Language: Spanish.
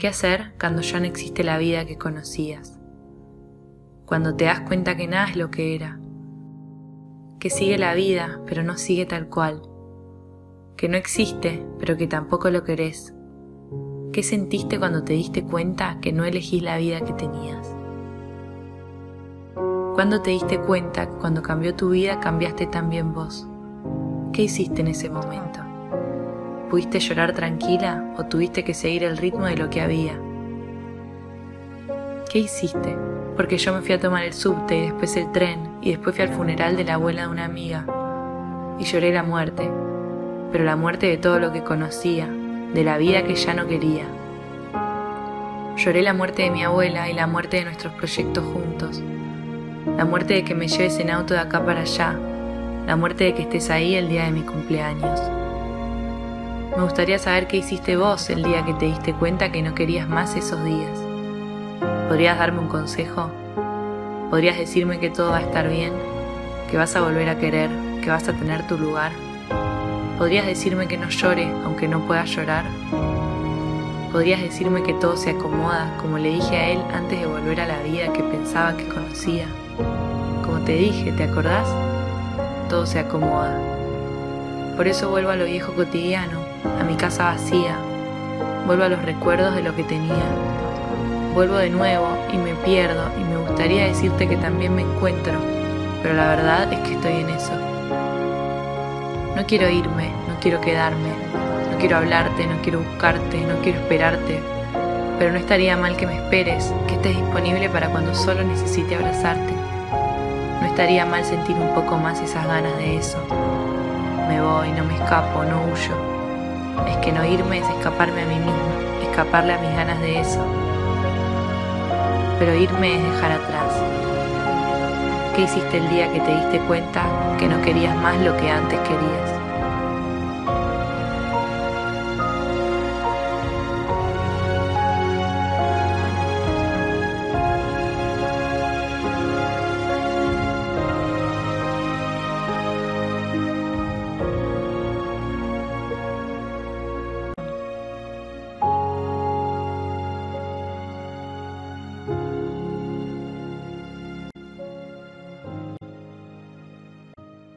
¿Qué hacer cuando ya no existe la vida que conocías? Cuando te das cuenta que nada es lo que era, que sigue la vida pero no sigue tal cual, que no existe pero que tampoco lo querés. ¿Qué sentiste cuando te diste cuenta que no elegís la vida que tenías? ¿Cuándo te diste cuenta que cuando cambió tu vida cambiaste también vos? ¿Qué hiciste en ese momento? ¿Pudiste llorar tranquila o tuviste que seguir el ritmo de lo que había? ¿Qué hiciste? Porque yo me fui a tomar el subte y después el tren y después fui al funeral de la abuela de una amiga y lloré la muerte, pero la muerte de todo lo que conocía, de la vida que ya no quería. Lloré la muerte de mi abuela y la muerte de nuestros proyectos juntos, la muerte de que me lleves en auto de acá para allá, la muerte de que estés ahí el día de mi cumpleaños. Me gustaría saber qué hiciste vos el día que te diste cuenta que no querías más esos días. ¿Podrías darme un consejo? ¿Podrías decirme que todo va a estar bien? ¿Que vas a volver a querer? ¿Que vas a tener tu lugar? ¿Podrías decirme que no llore aunque no pueda llorar? ¿Podrías decirme que todo se acomoda como le dije a él antes de volver a la vida que pensaba que conocía? Como te dije, ¿te acordás? Todo se acomoda. Por eso vuelvo a lo viejo cotidiano, a mi casa vacía. Vuelvo a los recuerdos de lo que tenía. Vuelvo de nuevo y me pierdo y me gustaría decirte que también me encuentro, pero la verdad es que estoy en eso. No quiero irme, no quiero quedarme, no quiero hablarte, no quiero buscarte, no quiero esperarte, pero no estaría mal que me esperes, que estés disponible para cuando solo necesite abrazarte. No estaría mal sentir un poco más esas ganas de eso. Me voy, no me escapo, no huyo. Es que no irme es escaparme a mí mismo, escaparle a mis ganas de eso. Pero irme es dejar atrás. ¿Qué hiciste el día que te diste cuenta que no querías más lo que antes querías?